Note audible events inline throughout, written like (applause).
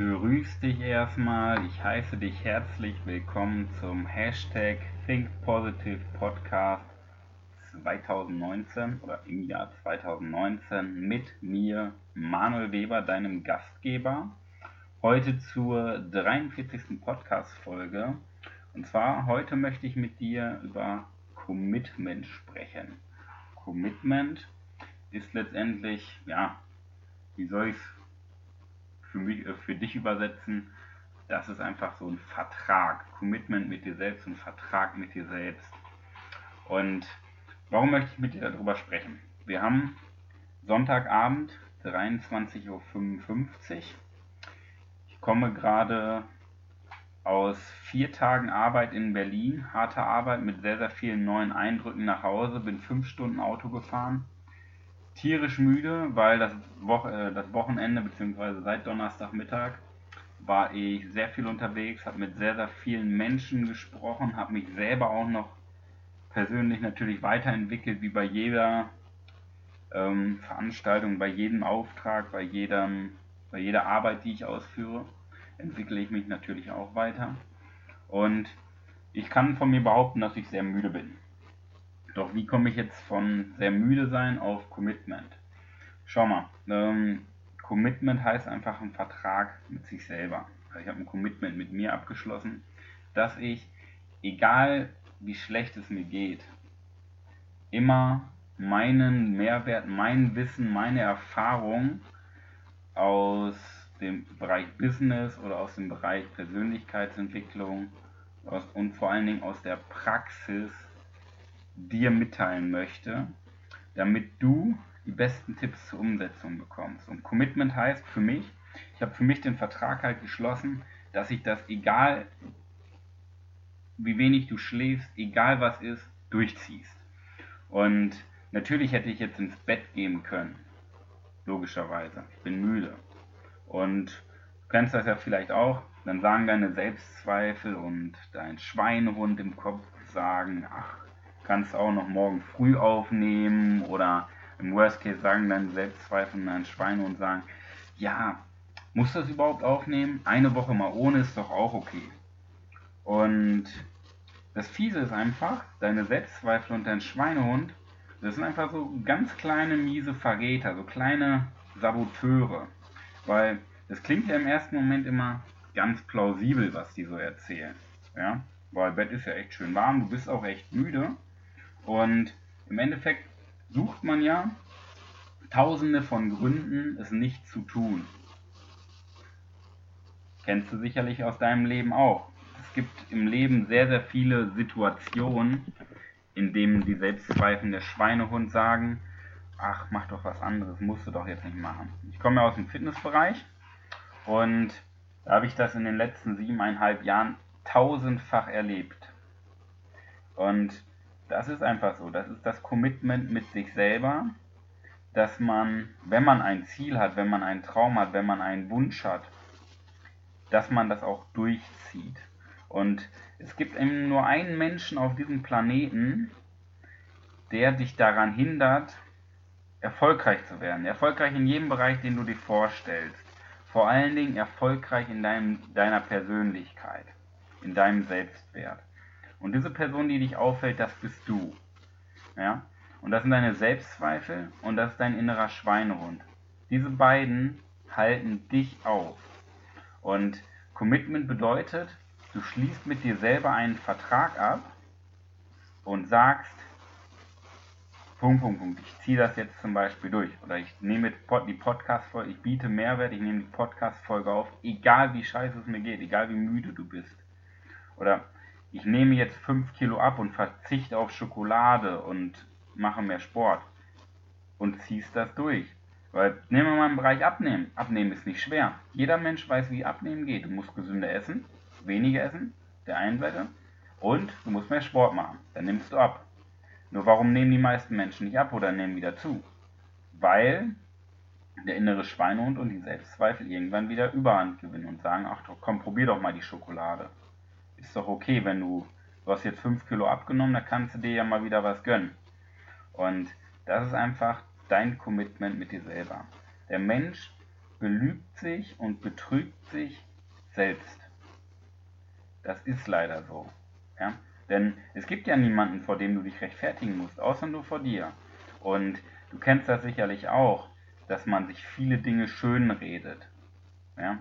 Grüß dich erstmal. Ich heiße dich herzlich willkommen zum Hashtag Think Podcast 2019 oder im Jahr 2019 mit mir, Manuel Weber, deinem Gastgeber. Heute zur 43. Podcast-Folge. Und zwar heute möchte ich mit dir über Commitment sprechen. Commitment ist letztendlich, ja, wie soll ich es für, mich, äh, für dich übersetzen, das ist einfach so ein Vertrag, Commitment mit dir selbst, ein Vertrag mit dir selbst. Und warum möchte ich mit dir darüber sprechen? Wir haben Sonntagabend, 23.55 Uhr. Ich komme gerade aus vier Tagen Arbeit in Berlin, harte Arbeit mit sehr, sehr vielen neuen Eindrücken nach Hause, bin fünf Stunden Auto gefahren tierisch müde, weil das, Wo äh, das Wochenende bzw. seit Donnerstagmittag war ich sehr viel unterwegs, habe mit sehr, sehr vielen Menschen gesprochen, habe mich selber auch noch persönlich natürlich weiterentwickelt, wie bei jeder ähm, Veranstaltung, bei jedem Auftrag, bei, jedem, bei jeder Arbeit, die ich ausführe, entwickle ich mich natürlich auch weiter. Und ich kann von mir behaupten, dass ich sehr müde bin. Doch wie komme ich jetzt von sehr müde sein auf Commitment? Schau mal, ähm, Commitment heißt einfach ein Vertrag mit sich selber. Ich habe ein Commitment mit mir abgeschlossen, dass ich, egal wie schlecht es mir geht, immer meinen Mehrwert, mein Wissen, meine Erfahrung aus dem Bereich Business oder aus dem Bereich Persönlichkeitsentwicklung aus, und vor allen Dingen aus der Praxis dir mitteilen möchte, damit du die besten Tipps zur Umsetzung bekommst. Und Commitment heißt für mich, ich habe für mich den Vertrag halt geschlossen, dass ich das egal wie wenig du schläfst, egal was ist, durchziehst. Und natürlich hätte ich jetzt ins Bett gehen können. Logischerweise. Ich bin müde. Und du kennst das ja vielleicht auch. Dann sagen deine Selbstzweifel und dein Schweinehund im Kopf sagen, ach, kannst auch noch morgen früh aufnehmen oder im Worst Case sagen dann Selbstzweifel ein Schwein und sagen, ja, muss das überhaupt aufnehmen? Eine Woche mal ohne ist doch auch okay. Und das Fiese ist einfach, deine Selbstzweifel und dein Schweinehund, das sind einfach so ganz kleine miese Verräter, so kleine Saboteure. Weil es klingt ja im ersten Moment immer ganz plausibel, was die so erzählen. Ja? Weil Bett ist ja echt schön warm, du bist auch echt müde. Und im Endeffekt sucht man ja tausende von Gründen, es nicht zu tun. Kennst du sicherlich aus deinem Leben auch. Es gibt im Leben sehr, sehr viele Situationen, in denen die selbstzweifelnde Schweinehund sagen, ach, mach doch was anderes, musst du doch jetzt nicht machen. Ich komme ja aus dem Fitnessbereich und da habe ich das in den letzten siebeneinhalb Jahren tausendfach erlebt. Und das ist einfach so. Das ist das Commitment mit sich selber, dass man, wenn man ein Ziel hat, wenn man einen Traum hat, wenn man einen Wunsch hat, dass man das auch durchzieht. Und es gibt eben nur einen Menschen auf diesem Planeten, der dich daran hindert, erfolgreich zu werden. Erfolgreich in jedem Bereich, den du dir vorstellst. Vor allen Dingen erfolgreich in deinem, deiner Persönlichkeit, in deinem Selbstwert. Und diese Person, die dich auffällt, das bist du. Ja? Und das sind deine Selbstzweifel und das ist dein innerer Schweinehund. Diese beiden halten dich auf. Und Commitment bedeutet, du schließt mit dir selber einen Vertrag ab und sagst, Punkt, Punkt, Punkt, ich ziehe das jetzt zum Beispiel durch. Oder ich nehme die Podcast-Folge, ich biete Mehrwert, ich nehme die Podcast-Folge auf, egal wie scheiße es mir geht, egal wie müde du bist. Oder ich nehme jetzt 5 Kilo ab und verzichte auf Schokolade und mache mehr Sport und ziehst das durch. Weil, nehmen wir mal im Bereich Abnehmen. Abnehmen ist nicht schwer. Jeder Mensch weiß, wie Abnehmen geht. Du musst gesünder essen, weniger essen, der einen Seite, und du musst mehr Sport machen. Dann nimmst du ab. Nur warum nehmen die meisten Menschen nicht ab oder nehmen wieder zu? Weil der innere Schweinehund und die Selbstzweifel irgendwann wieder Überhand gewinnen und sagen, ach komm, probier doch mal die Schokolade ist doch okay, wenn du, du hast jetzt 5 Kilo abgenommen, da kannst du dir ja mal wieder was gönnen. Und das ist einfach dein Commitment mit dir selber. Der Mensch belügt sich und betrügt sich selbst. Das ist leider so. Ja? Denn es gibt ja niemanden, vor dem du dich rechtfertigen musst, außer nur vor dir. Und du kennst das sicherlich auch, dass man sich viele Dinge schön redet. Ja?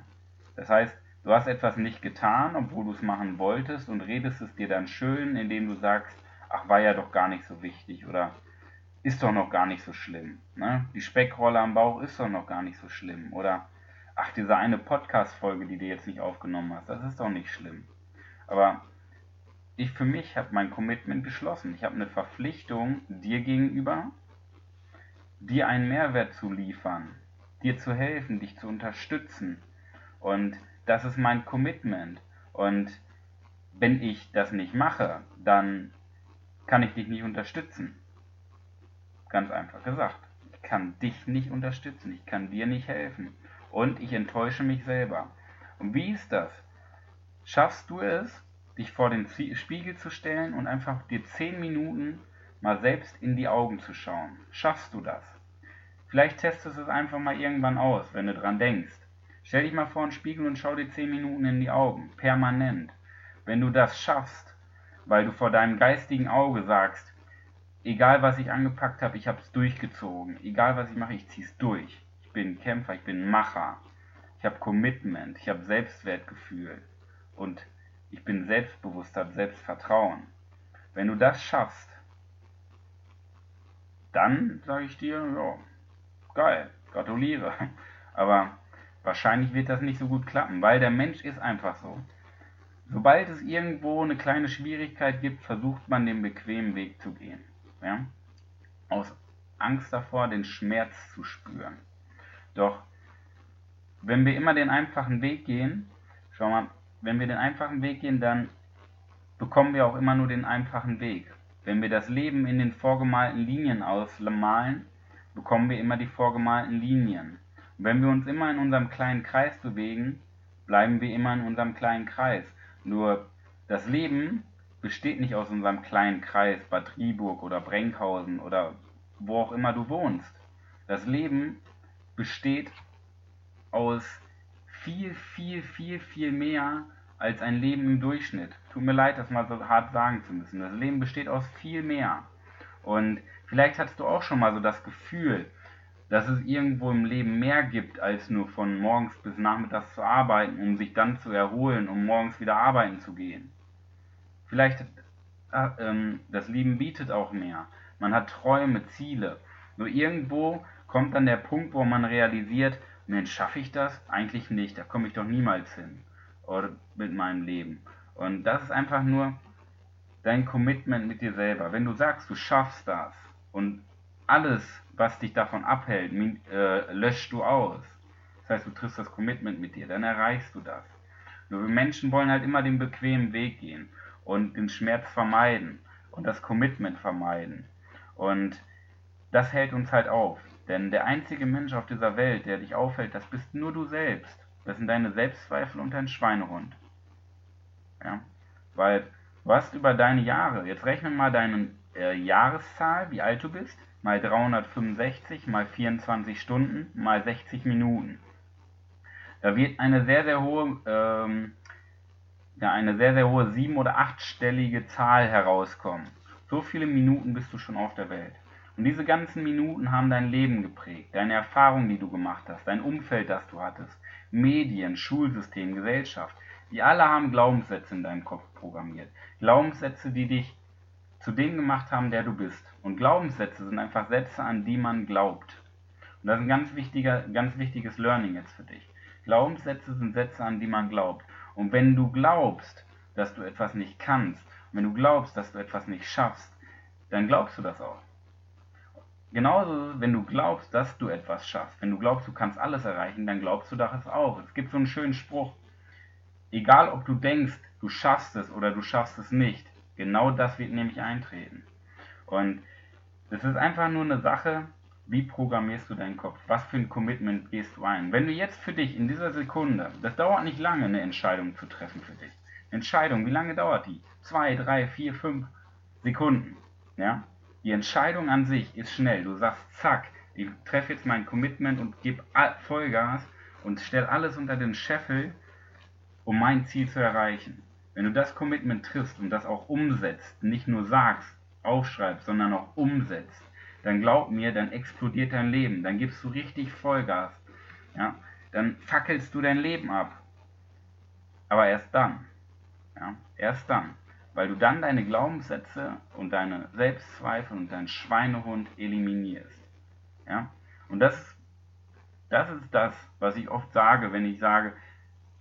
Das heißt, du hast etwas nicht getan, obwohl du es machen wolltest und redest es dir dann schön, indem du sagst, ach, war ja doch gar nicht so wichtig oder ist doch noch gar nicht so schlimm. Ne? Die Speckrolle am Bauch ist doch noch gar nicht so schlimm. Oder ach, diese eine Podcast-Folge, die du jetzt nicht aufgenommen hast, das ist doch nicht schlimm. Aber ich für mich habe mein Commitment geschlossen. Ich habe eine Verpflichtung dir gegenüber, dir einen Mehrwert zu liefern, dir zu helfen, dich zu unterstützen. Und das ist mein Commitment. Und wenn ich das nicht mache, dann kann ich dich nicht unterstützen. Ganz einfach gesagt. Ich kann dich nicht unterstützen, ich kann dir nicht helfen. Und ich enttäusche mich selber. Und wie ist das? Schaffst du es, dich vor den Spiegel zu stellen und einfach dir 10 Minuten mal selbst in die Augen zu schauen? Schaffst du das? Vielleicht testest du es einfach mal irgendwann aus, wenn du dran denkst. Stell dich mal vor den Spiegel und schau dir 10 Minuten in die Augen, permanent. Wenn du das schaffst, weil du vor deinem geistigen Auge sagst, egal was ich angepackt habe, ich habe es durchgezogen. Egal was ich mache, ich ziehe es durch. Ich bin Kämpfer, ich bin Macher. Ich habe Commitment, ich habe Selbstwertgefühl und ich bin selbstbewusst, habe Selbstvertrauen. Wenn du das schaffst, dann sage ich dir, ja, geil, gratuliere. (laughs) Aber wahrscheinlich wird das nicht so gut klappen, weil der Mensch ist einfach so. Sobald es irgendwo eine kleine Schwierigkeit gibt, versucht man den bequemen Weg zu gehen. Ja? Aus Angst davor, den Schmerz zu spüren. Doch wenn wir immer den einfachen Weg gehen, schau mal, wenn wir den einfachen Weg gehen, dann bekommen wir auch immer nur den einfachen Weg. Wenn wir das Leben in den vorgemalten Linien ausmalen, bekommen wir immer die vorgemalten Linien. Wenn wir uns immer in unserem kleinen Kreis bewegen, bleiben wir immer in unserem kleinen Kreis. Nur das Leben besteht nicht aus unserem kleinen Kreis, Bad Rieburg oder Brenkhausen oder wo auch immer du wohnst. Das Leben besteht aus viel, viel, viel, viel mehr als ein Leben im Durchschnitt. Tut mir leid, das mal so hart sagen zu müssen. Das Leben besteht aus viel mehr. Und vielleicht hattest du auch schon mal so das Gefühl, dass es irgendwo im Leben mehr gibt, als nur von morgens bis nachmittags zu arbeiten, um sich dann zu erholen, um morgens wieder arbeiten zu gehen. Vielleicht, äh, ähm, das Leben bietet auch mehr. Man hat Träume, Ziele. Nur irgendwo kommt dann der Punkt, wo man realisiert, Mensch, schaffe ich das? Eigentlich nicht, da komme ich doch niemals hin. Oder mit meinem Leben. Und das ist einfach nur dein Commitment mit dir selber. Wenn du sagst, du schaffst das und alles was dich davon abhält, äh, löschst du aus. Das heißt, du triffst das Commitment mit dir, dann erreichst du das. Nur wir Menschen wollen halt immer den bequemen Weg gehen und den Schmerz vermeiden und das Commitment vermeiden. Und das hält uns halt auf. Denn der einzige Mensch auf dieser Welt, der dich aufhält, das bist nur du selbst. Das sind deine Selbstzweifel und dein Schweinehund. Ja? Weil du hast über deine Jahre, jetzt rechne mal deine äh, Jahreszahl, wie alt du bist, mal 365 mal 24 Stunden mal 60 Minuten. Da wird eine sehr, sehr hohe, ähm, ja, eine sehr, sehr hohe sieben- oder achtstellige Zahl herauskommen. So viele Minuten bist du schon auf der Welt. Und diese ganzen Minuten haben dein Leben geprägt, deine Erfahrungen, die du gemacht hast, dein Umfeld, das du hattest, Medien, Schulsystem, Gesellschaft. Die alle haben Glaubenssätze in deinem Kopf programmiert. Glaubenssätze, die dich zu dem gemacht haben, der du bist. Und Glaubenssätze sind einfach Sätze, an die man glaubt. Und das ist ein ganz, wichtiger, ganz wichtiges Learning jetzt für dich. Glaubenssätze sind Sätze, an die man glaubt. Und wenn du glaubst, dass du etwas nicht kannst, wenn du glaubst, dass du etwas nicht schaffst, dann glaubst du das auch. Genauso, wenn du glaubst, dass du etwas schaffst, wenn du glaubst, du kannst alles erreichen, dann glaubst du das auch. Es gibt so einen schönen Spruch. Egal, ob du denkst, du schaffst es oder du schaffst es nicht, Genau das wird nämlich eintreten. Und es ist einfach nur eine Sache, wie programmierst du deinen Kopf? Was für ein Commitment gehst du ein? Wenn du jetzt für dich in dieser Sekunde, das dauert nicht lange, eine Entscheidung zu treffen für dich. Entscheidung, wie lange dauert die? Zwei, drei, vier, fünf Sekunden. Ja? Die Entscheidung an sich ist schnell. Du sagst, zack, ich treffe jetzt mein Commitment und gebe Vollgas und stell alles unter den Scheffel, um mein Ziel zu erreichen. Wenn du das Commitment triffst und das auch umsetzt, nicht nur sagst, aufschreibst, sondern auch umsetzt, dann glaub mir, dann explodiert dein Leben, dann gibst du richtig Vollgas, ja, dann fackelst du dein Leben ab. Aber erst dann, ja, erst dann, weil du dann deine Glaubenssätze und deine Selbstzweifel und deinen Schweinehund eliminierst. Ja? Und das, das ist das, was ich oft sage, wenn ich sage,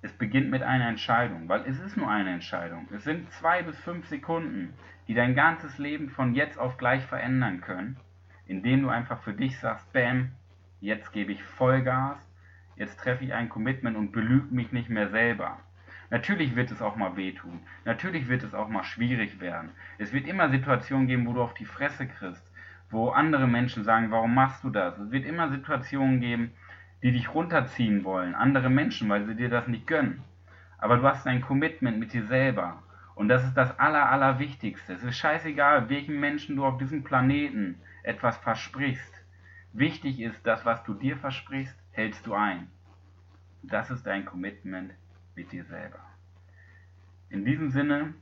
es beginnt mit einer Entscheidung, weil es ist nur eine Entscheidung. Es sind zwei bis fünf Sekunden, die dein ganzes Leben von jetzt auf gleich verändern können, indem du einfach für dich sagst, bam, jetzt gebe ich Vollgas, jetzt treffe ich ein Commitment und belüge mich nicht mehr selber. Natürlich wird es auch mal wehtun. Natürlich wird es auch mal schwierig werden. Es wird immer Situationen geben, wo du auf die Fresse kriegst, wo andere Menschen sagen, warum machst du das? Es wird immer Situationen geben, die dich runterziehen wollen. Andere Menschen, weil sie dir das nicht gönnen. Aber du hast ein Commitment mit dir selber. Und das ist das Aller, Allerwichtigste. Es ist scheißegal, welchen Menschen du auf diesem Planeten etwas versprichst. Wichtig ist, das, was du dir versprichst, hältst du ein. Das ist dein Commitment mit dir selber. In diesem Sinne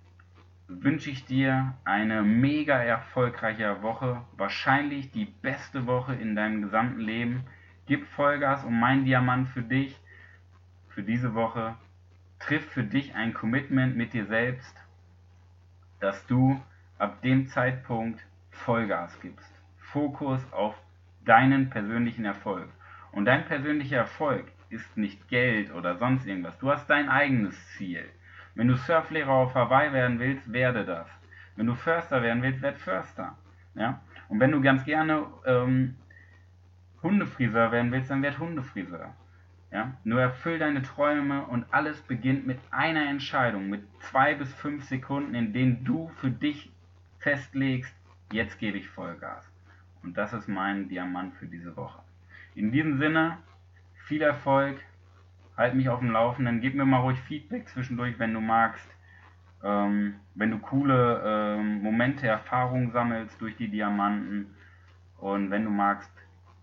wünsche ich dir eine mega erfolgreiche Woche, wahrscheinlich die beste Woche in deinem gesamten Leben. Gib Vollgas und mein Diamant für dich, für diese Woche. Triff für dich ein Commitment mit dir selbst, dass du ab dem Zeitpunkt Vollgas gibst. Fokus auf deinen persönlichen Erfolg. Und dein persönlicher Erfolg ist nicht Geld oder sonst irgendwas. Du hast dein eigenes Ziel. Wenn du Surflehrer auf Hawaii werden willst, werde das. Wenn du Förster werden willst, werd Förster. Ja? Und wenn du ganz gerne ähm, Hundefriseur werden willst, dann werd Hundefriseur. Ja? Nur erfüll deine Träume und alles beginnt mit einer Entscheidung, mit zwei bis fünf Sekunden, in denen du für dich festlegst, jetzt gebe ich Vollgas. Und das ist mein Diamant für diese Woche. In diesem Sinne, viel Erfolg, halt mich auf dem Laufenden, gib mir mal ruhig Feedback zwischendurch, wenn du magst. Ähm, wenn du coole ähm, Momente, Erfahrungen sammelst durch die Diamanten. Und wenn du magst,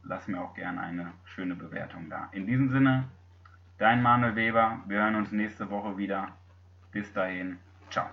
lass mir auch gerne eine schöne Bewertung da. In diesem Sinne, dein Manuel Weber. Wir hören uns nächste Woche wieder. Bis dahin, ciao.